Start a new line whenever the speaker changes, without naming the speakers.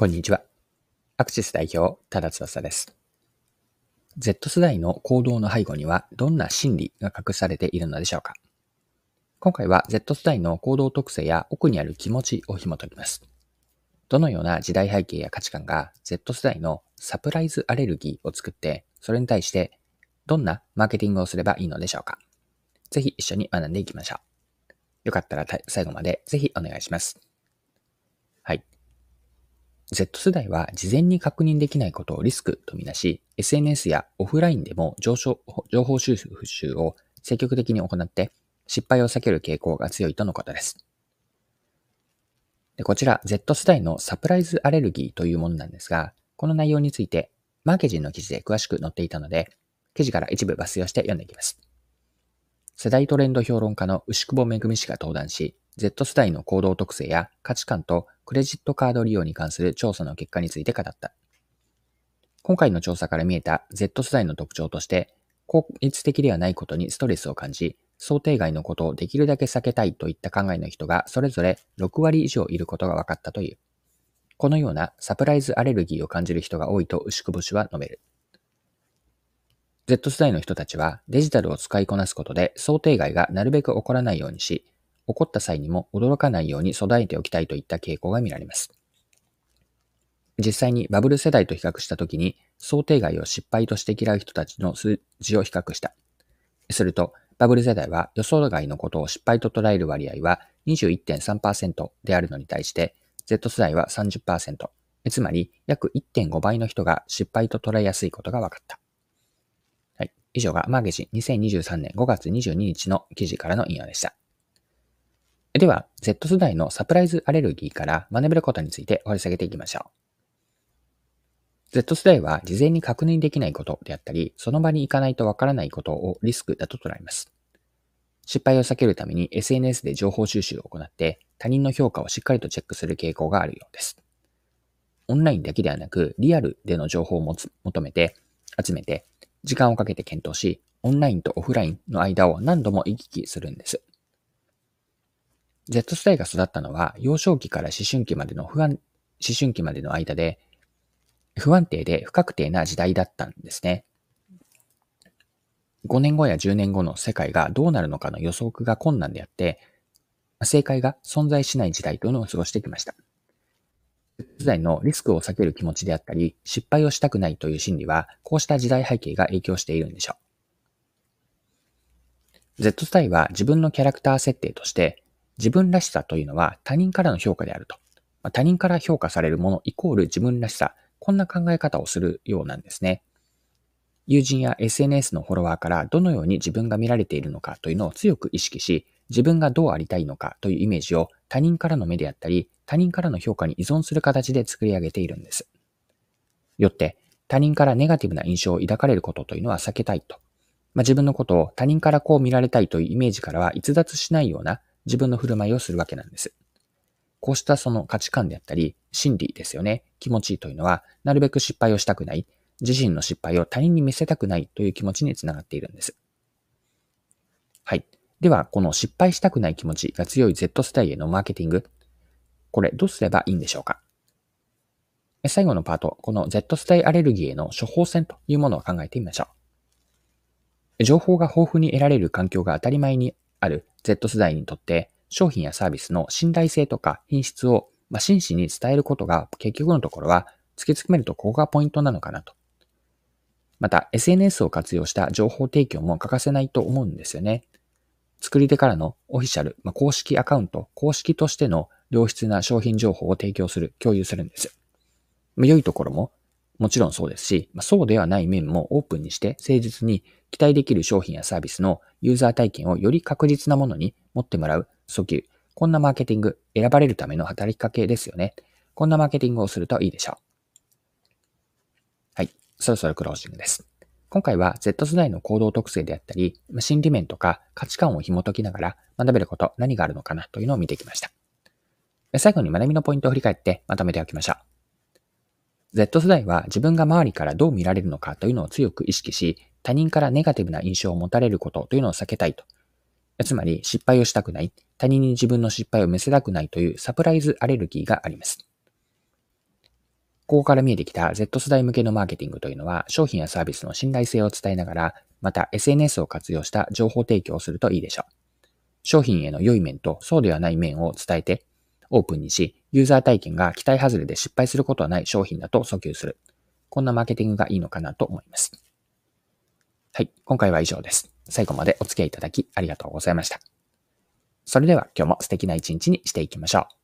こんにちは。アクシス代表、多田翼です。Z 世代の行動の背後にはどんな心理が隠されているのでしょうか？今回は Z 世代の行動特性や奥にある気持ちを紐解きます。どのような時代背景や価値観が Z 世代のサプライズアレルギーを作って、それに対してどんなマーケティングをすればいいのでしょうか？ぜひ一緒に学んでいきましょう。よかったら最後までぜひお願いします。はい。Z 世代は事前に確認できないことをリスクとみなし、SNS やオフラインでも情報収集を積極的に行って失敗を避ける傾向が強いとのことです。でこちら Z 世代のサプライズアレルギーというものなんですが、この内容についてマーケジンの記事で詳しく載っていたので、記事から一部抜粋をして読んでいきます。世代トレンド評論家の牛久保恵氏が登壇し、Z 世代の行動特性や価値観とクレジットカード利用に関する調査の結果について語った。今回の調査から見えた Z 世代の特徴として、効率的ではないことにストレスを感じ、想定外のことをできるだけ避けたいといった考えの人がそれぞれ6割以上いることが分かったという。このようなサプライズアレルギーを感じる人が多いと牛久保氏は述べる。Z 世代の人たちはデジタルを使いこなすことで想定外がなるべく起こらないようにし、起こった際にも驚かないように備えておきたいといった傾向が見られます。実際にバブル世代と比較したときに想定外を失敗として嫌う人たちの数字を比較した。すると、バブル世代は予想外のことを失敗と捉える割合は21.3%であるのに対して、Z 世代は30%。つまり、約1.5倍の人が失敗と捉えやすいことが分かった。はい。以上がマーゲジン2023年5月22日の記事からの引用でした。では、Z 世代のサプライズアレルギーから学べることについて掘り下げていきましょう。Z 世代は事前に確認できないことであったり、その場に行かないとわからないことをリスクだと捉えます。失敗を避けるために SNS で情報収集を行って他人の評価をしっかりとチェックする傾向があるようです。オンラインだけではなく、リアルでの情報を求めて、集めて、時間をかけて検討し、オンラインとオフラインの間を何度も行き来するんです。Z 世代が育ったのは幼少期から思春期までの不安、思春期までの間で不安定で不確定な時代だったんですね。5年後や10年後の世界がどうなるのかの予測が困難であって、正解が存在しない時代というのを過ごしてきました。時代のリスクを避ける気持ちであったり、失敗をしたくないという心理は、こうした時代背景が影響しているんでしょう。Z 世代は自分のキャラクター設定として、自分らしさというのは他人からの評価であると。ま他人から評価されるものイコール自分らしさ。こんな考え方をするようなんですね。友人や SNS のフォロワーからどのように自分が見られているのかというのを強く意識し、自分がどうありたいのかというイメージを他人からの目であったり、他人からの評価に依存する形で作り上げているんです。よって、他人からネガティブな印象を抱かれることというのは避けたいと。まあ、自分のことを他人からこう見られたいというイメージからは逸脱しないような自分の振る舞いをするわけなんです。こうしたその価値観であったり、心理ですよね。気持ちというのは、なるべく失敗をしたくない、自身の失敗を他人に見せたくないという気持ちにつながっているんです。はい。では、この失敗したくない気持ちが強い Z 世代へのマーケティング、これどうすればいいんでしょうか？最後のパート、この Z 世代アレルギーへの処方箋というものを考えてみましょう。情報が豊富に得られる環境が当たり前にある Z 世代にとって商品やサービスの信頼性とか品質を、ま、真摯に伝えることが結局のところは突き詰めるとここがポイントなのかなと。また SNS を活用した情報提供も欠かせないと思うんですよね。作り手からのオフィシャル、まあ、公式アカウント、公式としての良質な商品情報を提供する、共有するんです。良いところももちろんそうですし、そうではない面もオープンにして誠実に期待できる商品やサービスのユーザー体験をより確実なものに持ってもらう訴求。こんなマーケティング、選ばれるための働きかけですよね。こんなマーケティングをするといいでしょう。はい。そろそろクロージングです。今回は Z 世代の行動特性であったり、心理面とか価値観を紐解きながら学べること何があるのかなというのを見てきました。最後に学びのポイントを振り返ってまとめておきましょう。Z 世代は自分が周りからどう見られるのかというのを強く意識し、他人からネガティブな印象を持たれることというのを避けたいと。つまり、失敗をしたくない、他人に自分の失敗を見せたくないというサプライズアレルギーがあります。ここから見えてきた Z 世代向けのマーケティングというのは、商品やサービスの信頼性を伝えながら、また SNS を活用した情報提供をするといいでしょう。商品への良い面とそうではない面を伝えて、オープンにし、ユーザー体験が期待外れで失敗することはない商品だと訴求する。こんなマーケティングがいいのかなと思います。はい、今回は以上です。最後までお付き合いいただきありがとうございました。それでは今日も素敵な一日にしていきましょう。